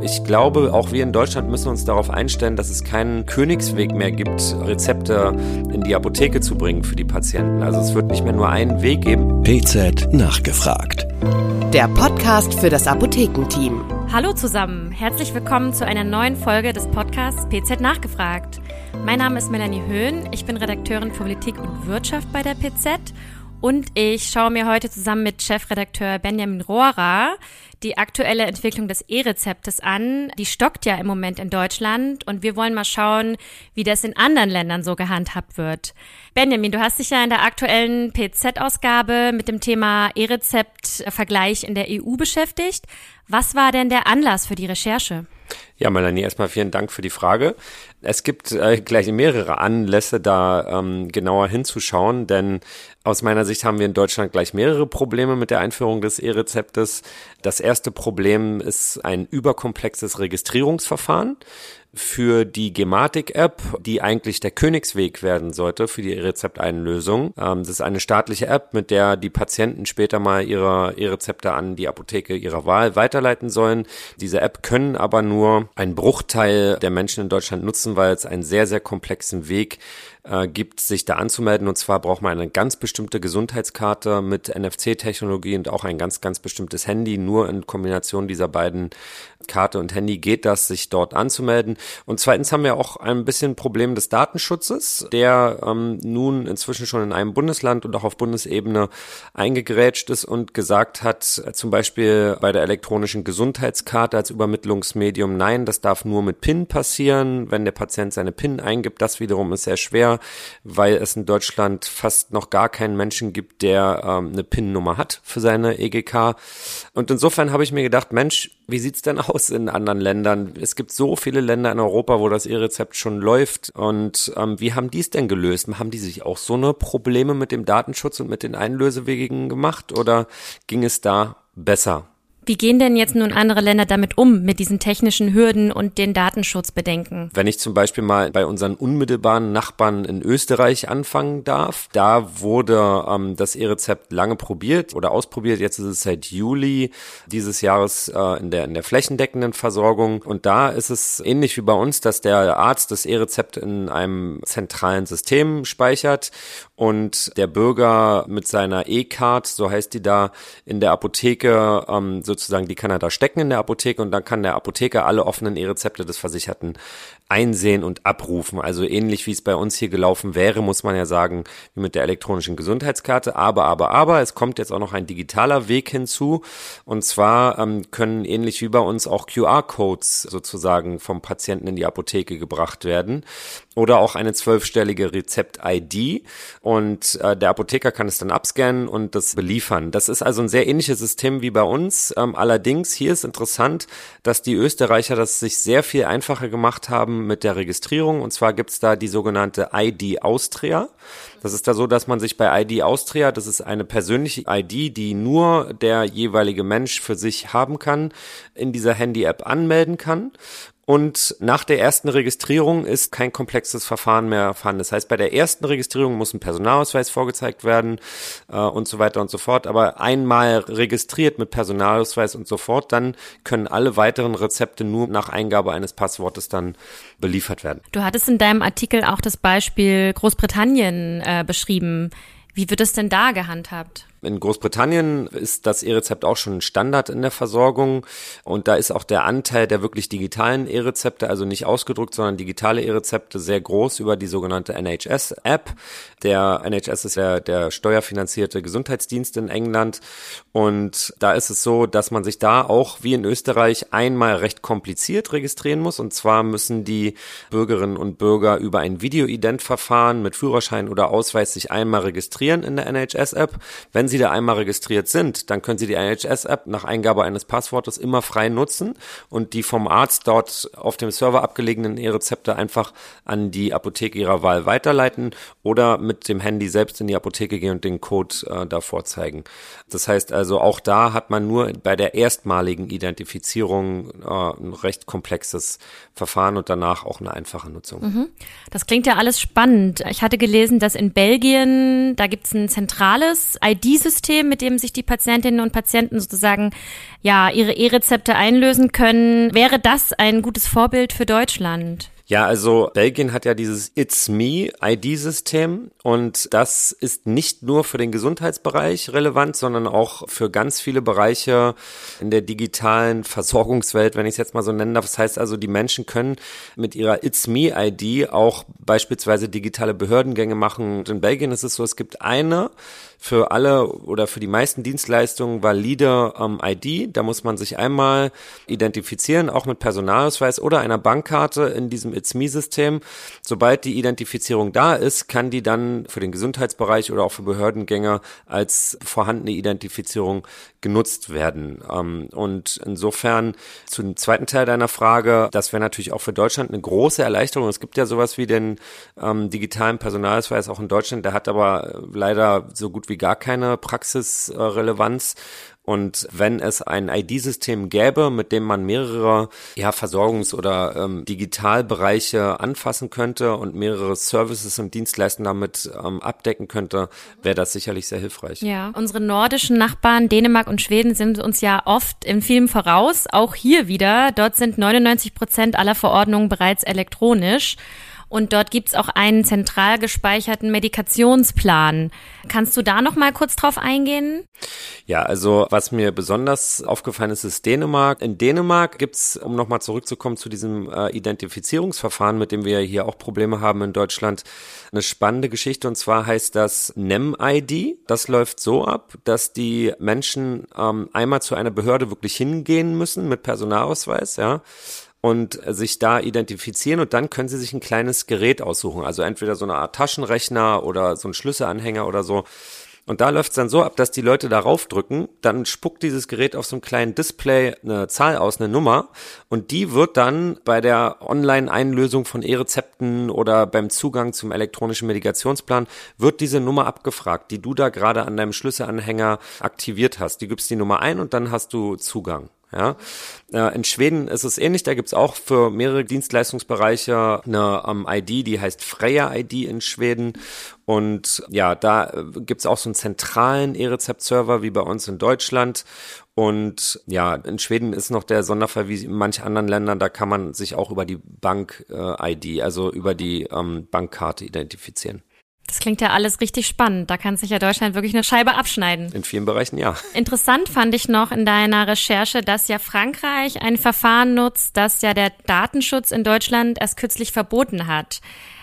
Ich glaube, auch wir in Deutschland müssen uns darauf einstellen, dass es keinen Königsweg mehr gibt, Rezepte in die Apotheke zu bringen für die Patienten. Also es wird nicht mehr nur einen Weg geben. PZ nachgefragt. Der Podcast für das Apothekenteam. Hallo zusammen, herzlich willkommen zu einer neuen Folge des Podcasts PZ nachgefragt. Mein Name ist Melanie Höhn, ich bin Redakteurin für Politik und Wirtschaft bei der PZ und ich schaue mir heute zusammen mit Chefredakteur Benjamin Rohrer die aktuelle Entwicklung des E-Rezeptes an. Die stockt ja im Moment in Deutschland und wir wollen mal schauen, wie das in anderen Ländern so gehandhabt wird. Benjamin, du hast dich ja in der aktuellen PZ-Ausgabe mit dem Thema E-Rezept-Vergleich in der EU beschäftigt. Was war denn der Anlass für die Recherche? Ja, Melanie, erstmal vielen Dank für die Frage. Es gibt äh, gleich mehrere Anlässe, da ähm, genauer hinzuschauen, denn aus meiner Sicht haben wir in Deutschland gleich mehrere Probleme mit der Einführung des E-Rezeptes. Das erste Problem ist ein überkomplexes Registrierungsverfahren für die Gematik-App, die eigentlich der Königsweg werden sollte für die E-Rezepteinlösung. Ähm, das ist eine staatliche App, mit der die Patienten später mal ihre E-Rezepte an die Apotheke ihrer Wahl weiterleiten sollen. Diese App können aber nur ein Bruchteil der Menschen in Deutschland nutzen, weil es einen sehr, sehr komplexen Weg äh, gibt, sich da anzumelden. Und zwar braucht man eine ganz bestimmte Gesundheitskarte mit NFC-Technologie und auch ein ganz, ganz bestimmtes Handy. Nur in Kombination dieser beiden Karte und Handy geht das, sich dort anzumelden. Und zweitens haben wir auch ein bisschen Problem des Datenschutzes, der ähm, nun inzwischen schon in einem Bundesland und auch auf Bundesebene eingegrätscht ist und gesagt hat, äh, zum Beispiel bei der elektronischen Gesundheitskarte als Übermittlungsmedium, nein, das darf nur mit PIN passieren, wenn der Patient seine PIN eingibt. Das wiederum ist sehr schwer weil es in Deutschland fast noch gar keinen Menschen gibt, der ähm, eine PIN-Nummer hat für seine EGK. Und insofern habe ich mir gedacht, Mensch, wie sieht's denn aus in anderen Ländern? Es gibt so viele Länder in Europa, wo das E-Rezept schon läuft. Und ähm, wie haben die es denn gelöst? Haben die sich auch so eine Probleme mit dem Datenschutz und mit den Einlösewegen gemacht oder ging es da besser? Wie gehen denn jetzt nun andere Länder damit um, mit diesen technischen Hürden und den Datenschutzbedenken? Wenn ich zum Beispiel mal bei unseren unmittelbaren Nachbarn in Österreich anfangen darf, da wurde ähm, das E-Rezept lange probiert oder ausprobiert. Jetzt ist es seit Juli dieses Jahres äh, in, der, in der flächendeckenden Versorgung. Und da ist es ähnlich wie bei uns, dass der Arzt das E-Rezept in einem zentralen System speichert und der Bürger mit seiner E-Card, so heißt die da, in der Apotheke ähm, sozusagen, die kann er da stecken in der Apotheke und dann kann der Apotheker alle offenen E-Rezepte des Versicherten einsehen und abrufen. Also ähnlich wie es bei uns hier gelaufen wäre, muss man ja sagen, wie mit der elektronischen Gesundheitskarte. Aber, aber, aber, es kommt jetzt auch noch ein digitaler Weg hinzu. Und zwar ähm, können ähnlich wie bei uns auch QR-Codes sozusagen vom Patienten in die Apotheke gebracht werden oder auch eine zwölfstellige Rezept-ID und äh, der Apotheker kann es dann abscannen und das beliefern. Das ist also ein sehr ähnliches System wie bei uns. Ähm, allerdings hier ist interessant, dass die Österreicher das sich sehr viel einfacher gemacht haben mit der Registrierung und zwar gibt's da die sogenannte ID Austria. Das ist da so, dass man sich bei ID Austria, das ist eine persönliche ID, die nur der jeweilige Mensch für sich haben kann, in dieser Handy-App anmelden kann. Und nach der ersten Registrierung ist kein komplexes Verfahren mehr vorhanden. Das heißt, bei der ersten Registrierung muss ein Personalausweis vorgezeigt werden äh, und so weiter und so fort. Aber einmal registriert mit Personalausweis und so fort, dann können alle weiteren Rezepte nur nach Eingabe eines Passwortes dann beliefert werden. Du hattest in deinem Artikel auch das Beispiel Großbritannien äh, beschrieben. Wie wird es denn da gehandhabt? In Großbritannien ist das E-Rezept auch schon Standard in der Versorgung und da ist auch der Anteil der wirklich digitalen E-Rezepte, also nicht ausgedruckt, sondern digitale E-Rezepte sehr groß über die sogenannte NHS-App. Der NHS ist ja der steuerfinanzierte Gesundheitsdienst in England und da ist es so, dass man sich da auch wie in Österreich einmal recht kompliziert registrieren muss und zwar müssen die Bürgerinnen und Bürger über ein Videoident-Verfahren mit Führerschein oder Ausweis sich einmal registrieren in der NHS-App. Wenn wenn Sie da einmal registriert sind, dann können Sie die NHS-App nach Eingabe eines Passwortes immer frei nutzen und die vom Arzt dort auf dem Server abgelegenen E-Rezepte einfach an die Apotheke Ihrer Wahl weiterleiten oder mit dem Handy selbst in die Apotheke gehen und den Code äh, davor zeigen. Das heißt also, auch da hat man nur bei der erstmaligen Identifizierung äh, ein recht komplexes Verfahren und danach auch eine einfache Nutzung. Mhm. Das klingt ja alles spannend. Ich hatte gelesen, dass in Belgien, da gibt es ein zentrales ID ID-System, mit dem sich die Patientinnen und Patienten sozusagen ja ihre E-Rezepte einlösen können. Wäre das ein gutes Vorbild für Deutschland? Ja, also Belgien hat ja dieses It's Me ID-System und das ist nicht nur für den Gesundheitsbereich relevant, sondern auch für ganz viele Bereiche in der digitalen Versorgungswelt, wenn ich es jetzt mal so nennen darf. Das heißt also, die Menschen können mit ihrer It's Me ID auch beispielsweise digitale Behördengänge machen. Und in Belgien ist es so, es gibt eine für alle oder für die meisten Dienstleistungen valide ähm, ID. Da muss man sich einmal identifizieren, auch mit Personalausweis oder einer Bankkarte in diesem It's Me-System. Sobald die Identifizierung da ist, kann die dann für den Gesundheitsbereich oder auch für Behördengänger als vorhandene Identifizierung genutzt werden. Ähm, und insofern zum zweiten Teil deiner Frage, das wäre natürlich auch für Deutschland eine große Erleichterung. Es gibt ja sowas wie den ähm, digitalen Personalausweis auch in Deutschland, der hat aber leider so gut wie gar keine Praxisrelevanz. Und wenn es ein ID-System gäbe, mit dem man mehrere ja, Versorgungs- oder ähm, Digitalbereiche anfassen könnte und mehrere Services und Dienstleistungen damit ähm, abdecken könnte, wäre das sicherlich sehr hilfreich. Ja, unsere nordischen Nachbarn Dänemark und Schweden sind uns ja oft in vielem voraus. Auch hier wieder. Dort sind 99 Prozent aller Verordnungen bereits elektronisch. Und dort gibt's auch einen zentral gespeicherten Medikationsplan. Kannst du da noch mal kurz drauf eingehen? Ja, also was mir besonders aufgefallen ist, ist Dänemark. In Dänemark gibt's, um noch mal zurückzukommen zu diesem äh, Identifizierungsverfahren, mit dem wir hier auch Probleme haben in Deutschland, eine spannende Geschichte. Und zwar heißt das NEM-ID. Das läuft so ab, dass die Menschen ähm, einmal zu einer Behörde wirklich hingehen müssen mit Personalausweis, ja und sich da identifizieren und dann können sie sich ein kleines Gerät aussuchen. Also entweder so eine Art Taschenrechner oder so ein Schlüsselanhänger oder so. Und da läuft es dann so ab, dass die Leute darauf drücken, dann spuckt dieses Gerät auf so einem kleinen Display eine Zahl aus, eine Nummer, und die wird dann bei der Online-Einlösung von E-Rezepten oder beim Zugang zum elektronischen Medikationsplan, wird diese Nummer abgefragt, die du da gerade an deinem Schlüsselanhänger aktiviert hast. Die gibst die Nummer ein und dann hast du Zugang. Ja, äh, in Schweden ist es ähnlich. Da gibt's auch für mehrere Dienstleistungsbereiche eine ähm, ID, die heißt Freya ID in Schweden. Und ja, da äh, gibt's auch so einen zentralen E-Rezept-Server wie bei uns in Deutschland. Und ja, in Schweden ist noch der Sonderfall wie in manchen anderen Ländern, da kann man sich auch über die Bank-ID, äh, also über die ähm, Bankkarte identifizieren. Das klingt ja alles richtig spannend. Da kann sich ja Deutschland wirklich eine Scheibe abschneiden. In vielen Bereichen ja. Interessant fand ich noch in deiner Recherche, dass ja Frankreich ein Verfahren nutzt, das ja der Datenschutz in Deutschland erst kürzlich verboten hat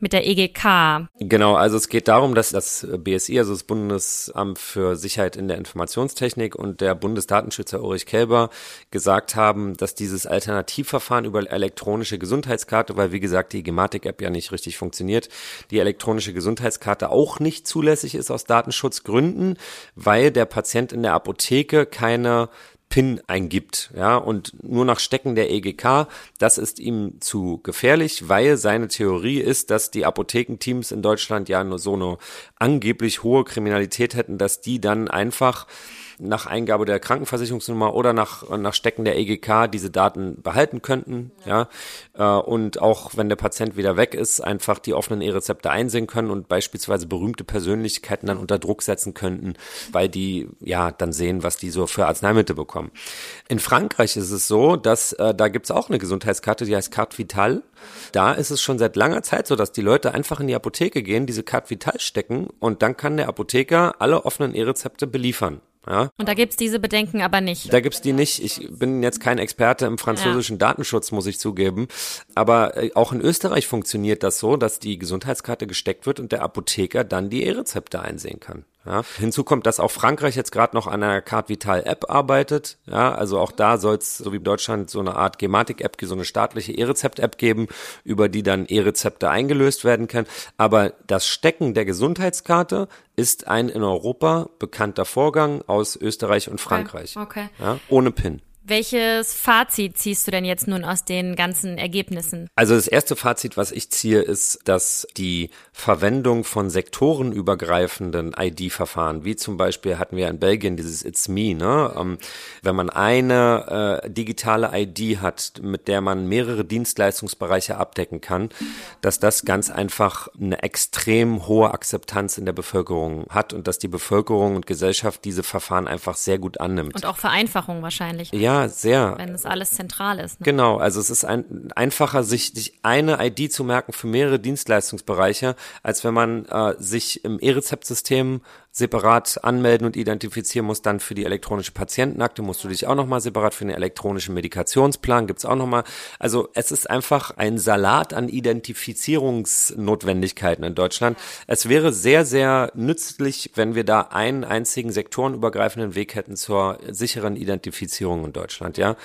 mit der EGK. Genau, also es geht darum, dass das BSI, also das Bundesamt für Sicherheit in der Informationstechnik und der Bundesdatenschützer Ulrich Kelber gesagt haben, dass dieses Alternativverfahren über elektronische Gesundheitskarte, weil wie gesagt die Gematik-App ja nicht richtig funktioniert, die elektronische Gesundheitskarte auch nicht zulässig ist aus Datenschutzgründen, weil der Patient in der Apotheke keine PIN eingibt, ja, und nur nach Stecken der EGK, das ist ihm zu gefährlich, weil seine Theorie ist, dass die Apothekenteams in Deutschland ja nur so eine angeblich hohe Kriminalität hätten, dass die dann einfach nach Eingabe der Krankenversicherungsnummer oder nach, nach Stecken der EGK diese Daten behalten könnten, ja, ja. Äh, und auch wenn der Patient wieder weg ist, einfach die offenen E-Rezepte einsehen können und beispielsweise berühmte Persönlichkeiten dann unter Druck setzen könnten, weil die ja dann sehen, was die so für Arzneimittel bekommen. In Frankreich ist es so, dass äh, da gibt's auch eine Gesundheitskarte, die heißt Carte Vital. Da ist es schon seit langer Zeit so, dass die Leute einfach in die Apotheke gehen, diese Carte Vital stecken und dann kann der Apotheker alle offenen E-Rezepte beliefern. Ja? Und da gibt's diese Bedenken aber nicht. Da gibt's die nicht. Ich bin jetzt kein Experte im französischen ja. Datenschutz, muss ich zugeben. Aber äh, auch in Österreich funktioniert das so, dass die Gesundheitskarte gesteckt wird und der Apotheker dann die E-Rezepte einsehen kann. Ja, hinzu kommt, dass auch Frankreich jetzt gerade noch an einer Card Vital App arbeitet. Ja, also auch da soll es, so wie Deutschland, so eine Art Gematik-App, so eine staatliche E-Rezept-App geben, über die dann E-Rezepte eingelöst werden können. Aber das Stecken der Gesundheitskarte ist ein in Europa bekannter Vorgang aus Österreich und Frankreich. Okay. okay. Ja, ohne PIN. Welches Fazit ziehst du denn jetzt nun aus den ganzen Ergebnissen? Also das erste Fazit, was ich ziehe, ist, dass die Verwendung von sektorenübergreifenden ID-Verfahren, wie zum Beispiel hatten wir in Belgien dieses It's Me, ne? Ähm, wenn man eine äh, digitale ID hat, mit der man mehrere Dienstleistungsbereiche abdecken kann, dass das ganz einfach eine extrem hohe Akzeptanz in der Bevölkerung hat und dass die Bevölkerung und Gesellschaft diese Verfahren einfach sehr gut annimmt. Und auch Vereinfachung wahrscheinlich. Ja, sehr. Wenn es alles zentral ist. Ne? Genau, also es ist ein, einfacher, sich, sich eine ID zu merken für mehrere Dienstleistungsbereiche, als wenn man äh, sich im E-Rezept-System separat anmelden und identifizieren musst. Dann für die elektronische Patientenakte musst du dich auch nochmal separat für den elektronischen Medikationsplan gibt's auch nochmal. Also es ist einfach ein Salat an Identifizierungsnotwendigkeiten in Deutschland. Es wäre sehr, sehr nützlich, wenn wir da einen einzigen sektorenübergreifenden Weg hätten zur sicheren Identifizierung in Deutschland. Ja,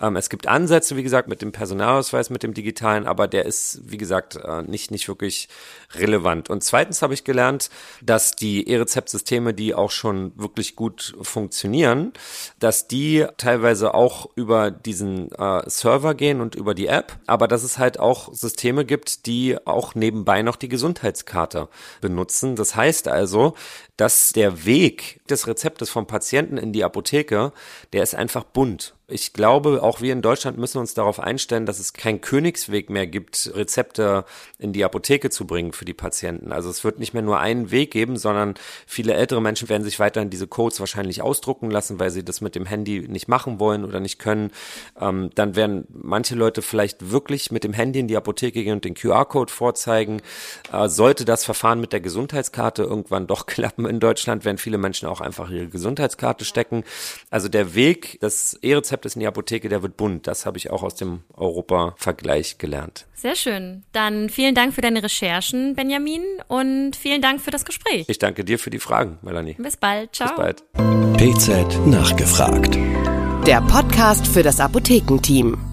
ähm, Es gibt Ansätze, wie gesagt, mit dem Personalausweis, mit dem digitalen, aber der ist, wie gesagt, äh, nicht, nicht wirklich relevant. Und zweitens habe ich gelernt, dass die E-Rezeptsysteme Systeme, die auch schon wirklich gut funktionieren, dass die teilweise auch über diesen äh, Server gehen und über die App, aber dass es halt auch Systeme gibt, die auch nebenbei noch die Gesundheitskarte benutzen. Das heißt also, dass der Weg des Rezeptes vom Patienten in die Apotheke, der ist einfach bunt. Ich glaube, auch wir in Deutschland müssen uns darauf einstellen, dass es keinen Königsweg mehr gibt, Rezepte in die Apotheke zu bringen für die Patienten. Also es wird nicht mehr nur einen Weg geben, sondern viele ältere Menschen werden sich weiterhin diese Codes wahrscheinlich ausdrucken lassen, weil sie das mit dem Handy nicht machen wollen oder nicht können. Ähm, dann werden manche Leute vielleicht wirklich mit dem Handy in die Apotheke gehen und den QR-Code vorzeigen. Äh, sollte das Verfahren mit der Gesundheitskarte irgendwann doch klappen in Deutschland, werden viele Menschen auch einfach ihre Gesundheitskarte stecken. Also der Weg des E-Rezepts Rezeptes in die Apotheke, der wird bunt. Das habe ich auch aus dem Europa-Vergleich gelernt. Sehr schön. Dann vielen Dank für deine Recherchen, Benjamin, und vielen Dank für das Gespräch. Ich danke dir für die Fragen, Melanie. Bis bald. Ciao. Bis bald. PZ nachgefragt. Der Podcast für das Apothekenteam.